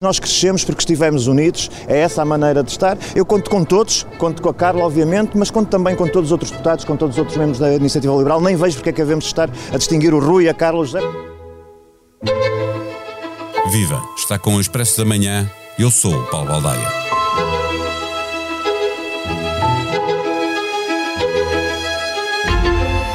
Nós crescemos porque estivemos unidos, é essa a maneira de estar. Eu conto com todos, conto com a Carla, obviamente, mas conto também com todos os outros deputados, com todos os outros membros da Iniciativa Liberal. Nem vejo porque é que devemos estar a distinguir o Rui, a Carla, o José. Viva! Está com o Expresso da Manhã. Eu sou o Paulo Baldaia.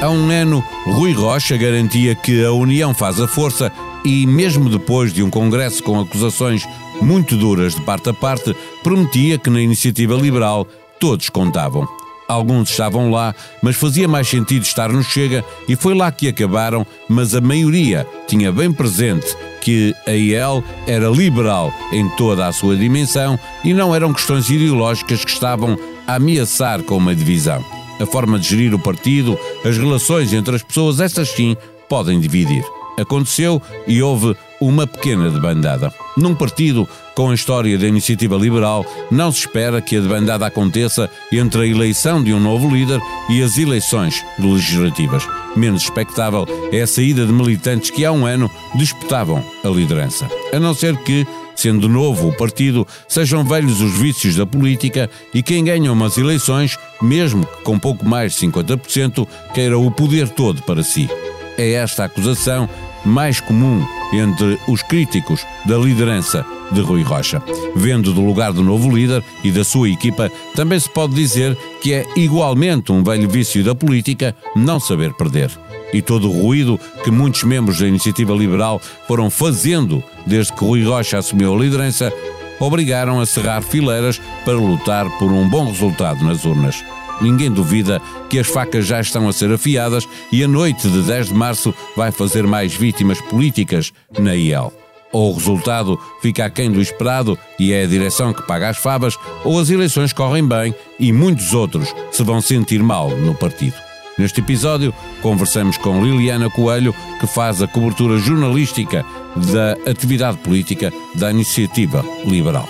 Há um ano, Rui Rocha garantia que a união faz a força e, mesmo depois de um congresso com acusações muito duras de parte a parte, prometia que na iniciativa liberal todos contavam. Alguns estavam lá, mas fazia mais sentido estar no Chega e foi lá que acabaram, mas a maioria tinha bem presente que a IEL era liberal em toda a sua dimensão e não eram questões ideológicas que estavam a ameaçar com uma divisão. A forma de gerir o partido, as relações entre as pessoas, essas sim podem dividir. Aconteceu e houve uma pequena debandada. Num partido com a história da iniciativa liberal, não se espera que a debandada aconteça entre a eleição de um novo líder e as eleições legislativas. Menos expectável é a saída de militantes que há um ano disputavam a liderança. A não ser que sendo novo o partido, sejam velhos os vícios da política e quem ganha umas eleições, mesmo que com pouco mais de 50%, queira o poder todo para si. É esta acusação mais comum entre os críticos da liderança de Rui Rocha. Vendo do lugar do novo líder e da sua equipa, também se pode dizer que é igualmente um velho vício da política não saber perder e todo o ruído que muitos membros da iniciativa liberal foram fazendo desde que Rui Rocha assumiu a liderança, obrigaram a cerrar fileiras para lutar por um bom resultado nas urnas. Ninguém duvida que as facas já estão a ser afiadas e a noite de 10 de março vai fazer mais vítimas políticas na IEL. Ou o resultado fica aquém do esperado e é a direção que paga as favas, ou as eleições correm bem e muitos outros se vão sentir mal no partido. Neste episódio, conversamos com Liliana Coelho, que faz a cobertura jornalística da atividade política da Iniciativa Liberal.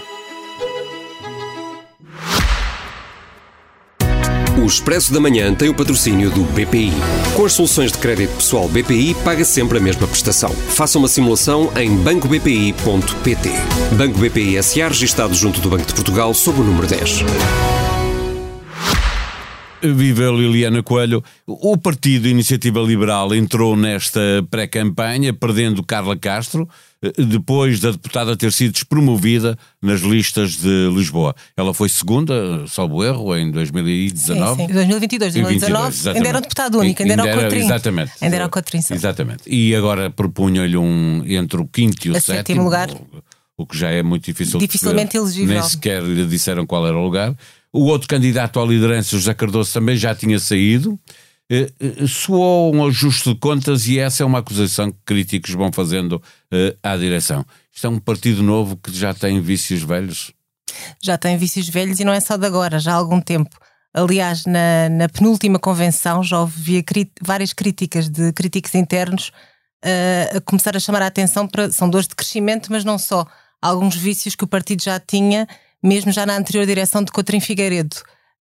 O Expresso da Manhã tem o patrocínio do BPI. Com as soluções de crédito pessoal BPI, paga sempre a mesma prestação. Faça uma simulação em bancobpi.pt. Banco BPI SA, registado junto do Banco de Portugal, sob o número 10. Viva Liliana Coelho. O Partido Iniciativa Liberal entrou nesta pré-campanha perdendo Carla Castro, eh, depois da deputada ter sido despromovida nas listas de Lisboa. Ela foi segunda, salvo erro, em 2019. Sim, sim. 2022, 2019, ainda era um deputado único, ainda, ainda era o Cotrim. Exatamente. Ainda era o Cotrim. Exatamente. E agora propunha-lhe um entre o quinto e o A sétimo. sétimo lugar. O que já é muito difícil Dificilmente elegível. Nem sequer lhe disseram qual era o lugar. O outro candidato à liderança, José Cardoso, também já tinha saído. Eh, eh, Soou um ajuste de contas e essa é uma acusação que críticos vão fazendo eh, à direção. Isto é um partido novo que já tem vícios velhos. Já tem vícios velhos e não é só de agora, já há algum tempo. Aliás, na, na penúltima convenção já cri- várias críticas de críticos internos eh, a começar a chamar a atenção para. São dores de crescimento, mas não só. Alguns vícios que o partido já tinha, mesmo já na anterior direção de Coutrinho Figueiredo.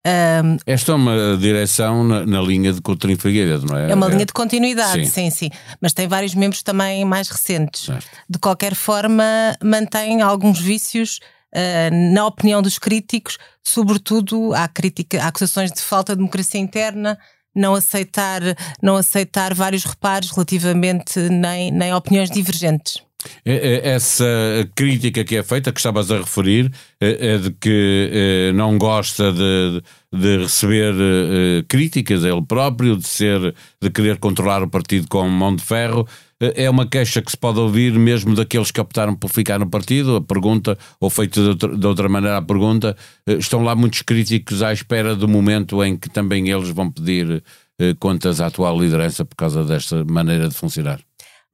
Ahm, Esta é uma direção na, na linha de Coutinho Figueiredo, não é? É uma linha de continuidade, Sim. sim. sim, Mas tem vários membros também mais recentes. Certo. De qualquer forma, mantém alguns vícios, ah, na opinião dos críticos, sobretudo há, crítica, há acusações de falta de democracia interna, não aceitar, não aceitar vários reparos relativamente nem, nem opiniões divergentes. É- é- Essa crítica que é feita, que estavas a referir, é é de que não gosta de, de receber críticas ele próprio, de ser, de querer controlar o partido com mão de ferro. É uma queixa que se pode ouvir mesmo daqueles que optaram por ficar no partido. A pergunta, ou feito de outra, maneira a pergunta, estão lá muitos críticos à espera do momento em que também eles vão pedir contas à atual liderança por causa desta maneira de funcionar.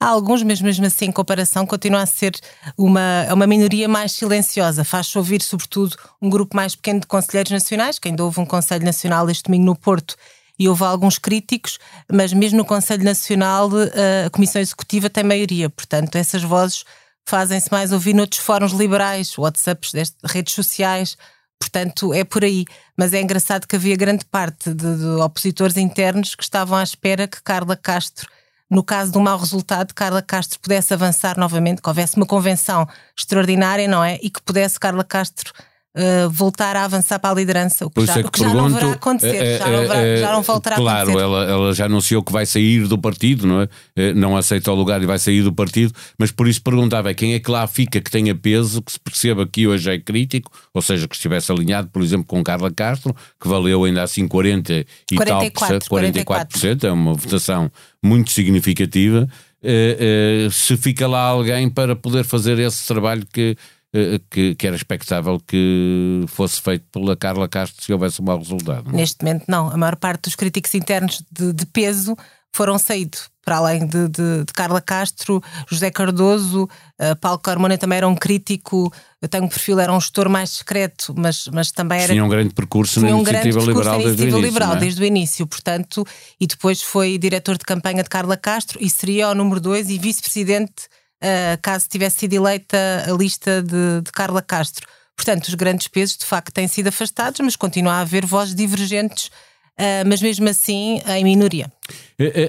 Há alguns, mas mesmo assim, em comparação, continua a ser uma, uma minoria mais silenciosa. Faz-se ouvir, sobretudo, um grupo mais pequeno de conselheiros nacionais, que ainda houve um Conselho Nacional este domingo no Porto e houve alguns críticos, mas mesmo no Conselho Nacional eh, a Comissão Executiva tem maioria. Portanto, essas vozes fazem-se mais ouvir noutros fóruns liberais, WhatsApps, redes sociais. Portanto, é por aí. Mas é engraçado que havia grande parte de, de opositores internos que estavam à espera que Carla Castro no caso de um mau resultado, Carla Castro pudesse avançar novamente, que houvesse uma convenção extraordinária, não é? E que pudesse Carla Castro Uh, voltar a avançar para a liderança, o que, já, é que o que pergunto, já, não vai acontecer, é, já, não vai, já, não voltará claro, a acontecer. Claro, ela, ela, já anunciou que vai sair do partido, não é? Não aceita o lugar e vai sair do partido, mas por isso perguntava é quem é que lá fica que tenha peso, que se perceba que hoje é crítico, ou seja, que estivesse alinhado, por exemplo, com Carla Castro, que valeu ainda assim 40 e 44, tal 44%, 44%, é uma votação muito significativa. Uh, uh, se fica lá alguém para poder fazer esse trabalho que eh, que, que, era expectável que fosse feito pela Carla Castro se houvesse um mau resultado. Não? Neste momento, não. A maior parte dos críticos internos de, de peso foram saídos. Para além de, de, de, Carla Castro, José Cardoso, uh, Paulo Carmona também era um crítico, eu tenho um perfil, era um gestor mais discreto, mas, mas também era. Tinha um grande percurso na iniciativa liberal, desde, iniciativa o início, liberal é? desde o início, portanto, e depois foi diretor de campanha de Carla Castro e seria o número dois e vice-presidente uh, caso tivesse sido eleita a lista de, de Carla Castro. Portanto, os grandes pesos de facto têm sido afastados, mas continua a haver vozes divergentes, uh, mas mesmo assim em minoria.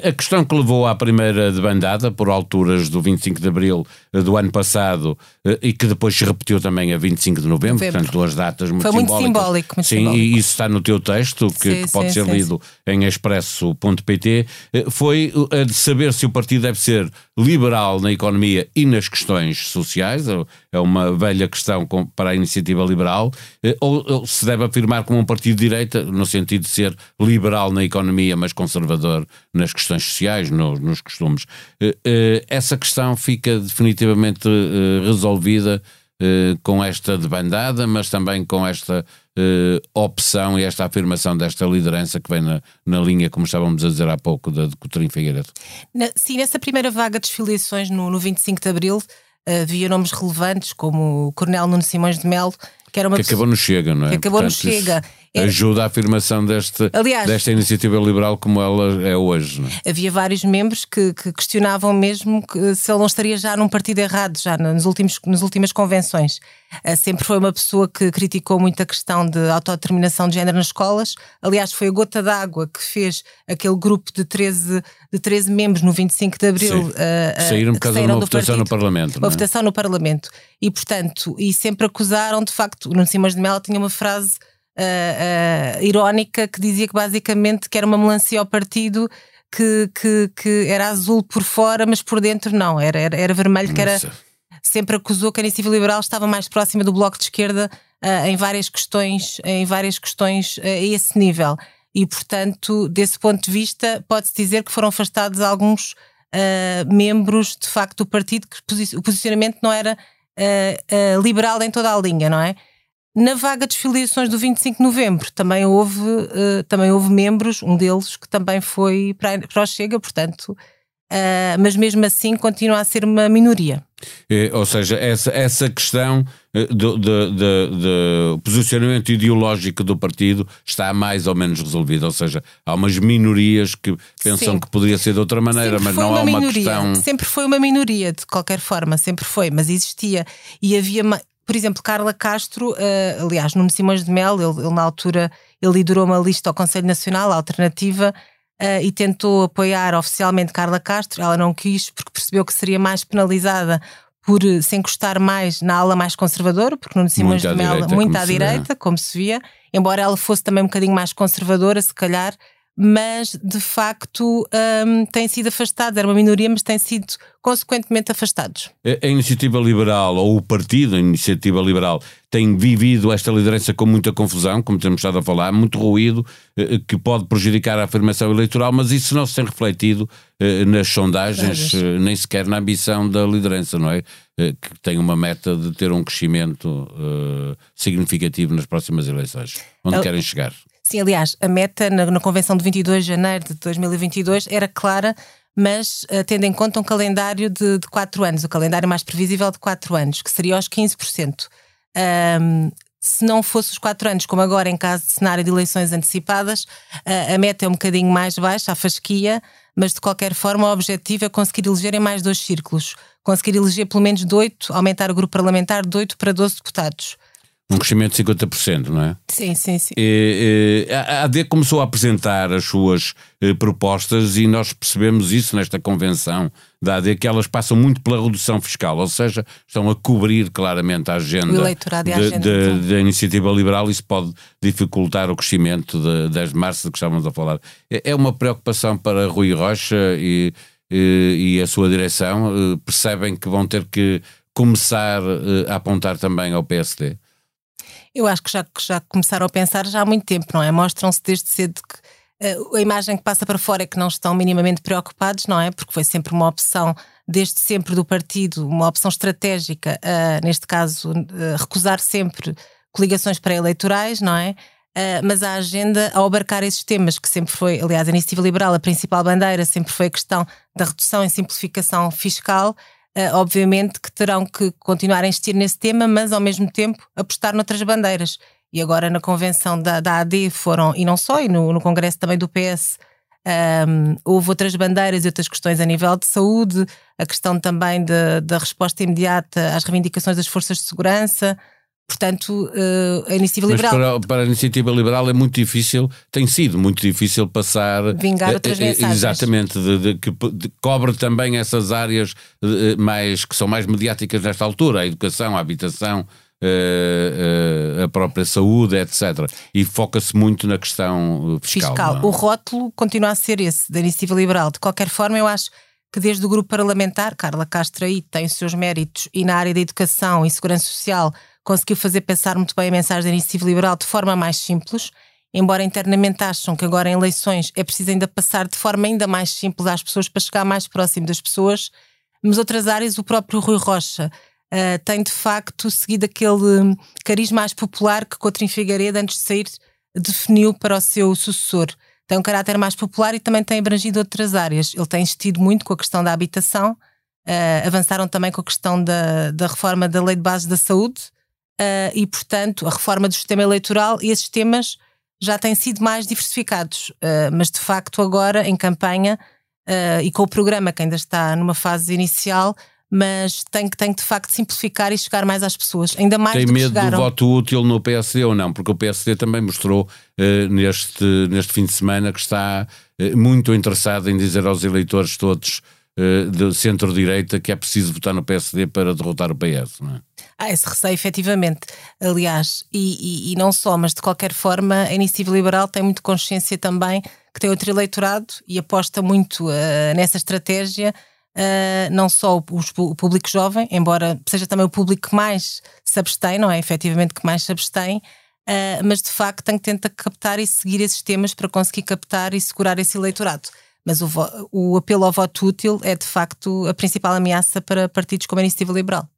A questão que levou à primeira debandada, por alturas do 25 de abril eh, do ano passado, eh, e que depois se repetiu também a 25 de novembro, novembro. portanto, duas datas muito Foi muito simbólico. Muito sim, simbólico. e isso está no teu texto, que, sim, que pode sim, ser sim, lido em expresso.pt, eh, foi a de saber se o partido deve ser liberal na economia e nas questões sociais, é uma velha questão para a iniciativa liberal, ou se deve afirmar como um partido de direita, no sentido de ser liberal na economia, mas conservador nas questões sociais, no, nos costumes. Eh, eh, essa questão fica definitivamente eh, resolvida com esta debandada, mas também com esta opção e esta afirmação desta liderança que vem na, na linha, como estávamos a dizer há pouco, da de Coutinho Figueiredo. sim, nessa primeira vaga de desfiliações no, no 25 de Abril, havia nomes relevantes como o Coronel Nuno Simões de Melo, que era uma que acabou no Chega, não é? Que acabou Portanto, no Chega. Ajuda a afirmação deste, Aliás, desta iniciativa liberal como ela é hoje. É? Havia vários membros que, que questionavam mesmo que, se ele não estaria já num partido errado, já nos últimos, nas últimas convenções. Uh, sempre foi uma pessoa que criticou muito a questão de autodeterminação de género nas escolas. Aliás, foi a gota d'água que fez aquele grupo de 13, de 13 membros no 25 de Abril. Uh, saíram por causa de uma votação no Parlamento. Uma é? votação no Parlamento. E, portanto, e sempre acusaram, de facto, o Nuno Simões de Mello tinha uma frase uh, uh, irónica que dizia que basicamente que era uma melancia ao partido que, que, que, era azul por fora, mas por dentro não, era, era, era vermelho, que era. Sempre acusou que a iniciativa liberal estava mais próxima do bloco de esquerda uh, em várias questões, em várias questões a esse nível. E, portanto, desse ponto de vista, pode-se dizer que foram afastados alguns membros de facto do partido, que o posicionamento não era liberal em toda a linha, não é? Na vaga de filiações do 25 de novembro também houve, uh, também houve membros, um deles que também foi para, para o Chega, portanto, uh, mas mesmo assim continua a ser uma minoria. É, ou seja, essa, essa questão eh, do, do, do, do, posicionamento ideológico do partido está mais ou menos resolvida. Ou seja, há umas minorias que pensam Sim. que poderia ser de outra maneira, sempre mas não há uma minoria. questão. Sempre foi uma minoria, de qualquer forma, sempre foi, mas existia. E havia por exemplo, Carla Castro, uh, aliás, Nuno Simões de Mel, ele, ele, na altura ele liderou uma lista ao Conselho Nacional Alternativa uh, e tentou apoiar oficialmente Carla Castro. Ela não quis porque percebeu que seria mais penalizada por eh, se encostar mais na ala mais conservadora, porque Nuno Simões muito de Mel, muito à direita, como se via, embora ela fosse também um bocadinho mais conservadora, se calhar, mas de facto um, têm sido afastados. Era uma minoria, mas têm sido consequentemente afastados. A, iniciativa liberal, ou o partido, a iniciativa liberal, tem vivido esta liderança com muita confusão, como temos estado a falar, muito ruído, eh, que pode prejudicar a afirmação eleitoral, mas isso não se tem refletido eh, nas sondagens, eh, nem sequer na ambição da liderança, não é? Que tem uma meta de ter um crescimento significativo nas próximas eleições. Onde querem chegar? Sim, aliás, a meta na, na Convenção de 22 de janeiro de 2022 era clara, mas uh, tendo em conta um calendário de, de quatro anos, o calendário mais previsível de quatro anos, que seria aos 15%. Um, se não fosse os quatro anos, como agora em caso de cenário de eleições antecipadas, a meta é um bocadinho mais baixa, a fasquia, mas de qualquer forma o objetivo é conseguir eleger em mais dois círculos. Conseguir eleger pelo menos de oito, aumentar o grupo parlamentar de oito para 12 deputados. Um crescimento de 50%, não é? Sim, sim, sim. E, e, a AD começou a apresentar as suas eh, propostas e nós percebemos isso nesta convenção da AD, que elas passam muito pela redução fiscal, ou seja, estão a cobrir claramente a agenda, da iniciativa liberal e isso pode dificultar o crescimento de 10 de março de que estávamos a falar. É, é uma preocupação para Rui Rocha e, e, e a sua direção, eh, percebem que vão ter que começar eh, a apontar também ao PSD? Eu acho que já, já começaram a pensar já há muito tempo, não é? Mostram-se desde cedo que uh, a imagem que passa para fora é que não estão minimamente preocupados, não é? Porque foi sempre uma opção, desde sempre do partido, uma opção estratégica, uh, neste caso, uh, recusar sempre coligações pré-eleitorais, não é? mas a agenda, ao abarcar esses temas, que sempre foi, aliás, a iniciativa liberal, a principal bandeira sempre foi a questão da redução e simplificação fiscal, Uh, obviamente que terão que continuar a insistir nesse tema, mas ao mesmo tempo apostar noutras bandeiras. E agora na convenção da, da AD foram, e não só, e no, no congresso também do PS, um, houve outras bandeiras e outras questões a nível de saúde, a questão também da resposta imediata às reivindicações das forças de segurança, Portanto, uh, a iniciativa Mas liberal. Para, para, a iniciativa liberal é muito difícil, tem sido muito difícil passar. Vingar eh, outras uh, mensagens. Exatamente, de, de, que de, cobre também essas áreas mais, que são mais mediáticas nesta altura, a educação, a habitação. a própria saúde, etc. E foca-se muito na questão fiscal. fiscal. O rótulo continua a ser esse, da iniciativa liberal. De qualquer forma, eu acho que desde o grupo parlamentar, Carla Castro aí tem os seus méritos, e na área da educação e segurança social conseguiu fazer pensar muito bem a mensagem da iniciativa liberal de forma mais simples, embora internamente acham que agora em eleições é preciso ainda passar de forma ainda mais simples às pessoas para chegar mais próximo das pessoas, mas outras áreas o próprio Rui Rocha uh, tem de facto seguido aquele carisma mais popular que Coutinho Figueiredo antes de sair definiu para o seu sucessor. Tem um caráter mais popular e também tem abrangido outras áreas. Ele tem insistido muito com a questão da habitação, uh, avançaram também com a questão da, da reforma da lei de base da saúde, uh, e, portanto, a reforma do sistema eleitoral e esses temas já têm sido mais diversificados. Uh, mas, de facto, agora, em campanha uh, e com o programa que ainda está numa fase inicial, mas tem que, tem que de facto simplificar e chegar mais às pessoas, ainda mais Tem do medo chegaram. do voto útil no PSD ou não? Porque o PSD também mostrou neste, neste fim de semana que está muito interessado em dizer aos eleitores todos uh, do centro-direita que é preciso votar no PSD para derrotar o PS, não é? Há esse receio, efetivamente. Aliás, e, e, e, não só, mas de qualquer forma, a Iniciativa Liberal tem muito consciência também que tem outro eleitorado e aposta muito uh, nessa estratégia. Uh, não só o, o, público jovem, embora seja também o público que mais se abstém, não é? Efetivamente, que mais se abstém, uh, mas de facto tem que tentar captar e seguir esses temas para conseguir captar e segurar esse eleitorado. Mas o, o apelo ao voto útil é de facto a principal ameaça para partidos como a Iniciativa Liberal.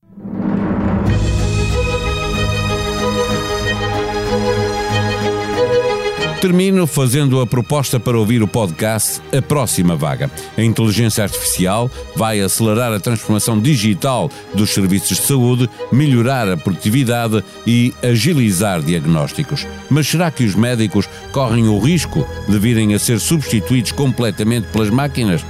Termino fazendo a proposta para ouvir o podcast A Próxima Vaga. A inteligência artificial vai acelerar a transformação digital dos serviços de saúde, melhorar a produtividade e agilizar diagnósticos. Mas será que os médicos correm o risco de virem a ser substituídos completamente pelas máquinas?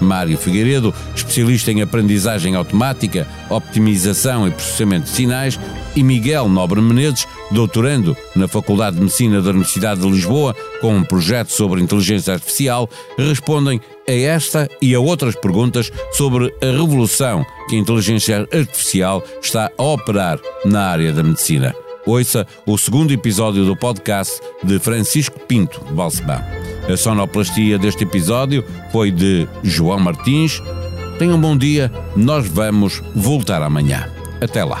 Mário Figueiredo, especialista em aprendizagem automática, optimização e processamento de sinais, e Miguel Nobre Menezes, doutorando na Faculdade de Medicina da Universidade de Lisboa, com um projeto sobre inteligência artificial, respondem a esta e a outras perguntas sobre a revolução que a inteligência artificial está a operar na área da medicina. Ouça o segundo episódio do podcast de Francisco Pinto Balsemão. A sonoplastia deste episódio foi de João Martins. Tenham um bom dia, nós vamos voltar amanhã. Até lá.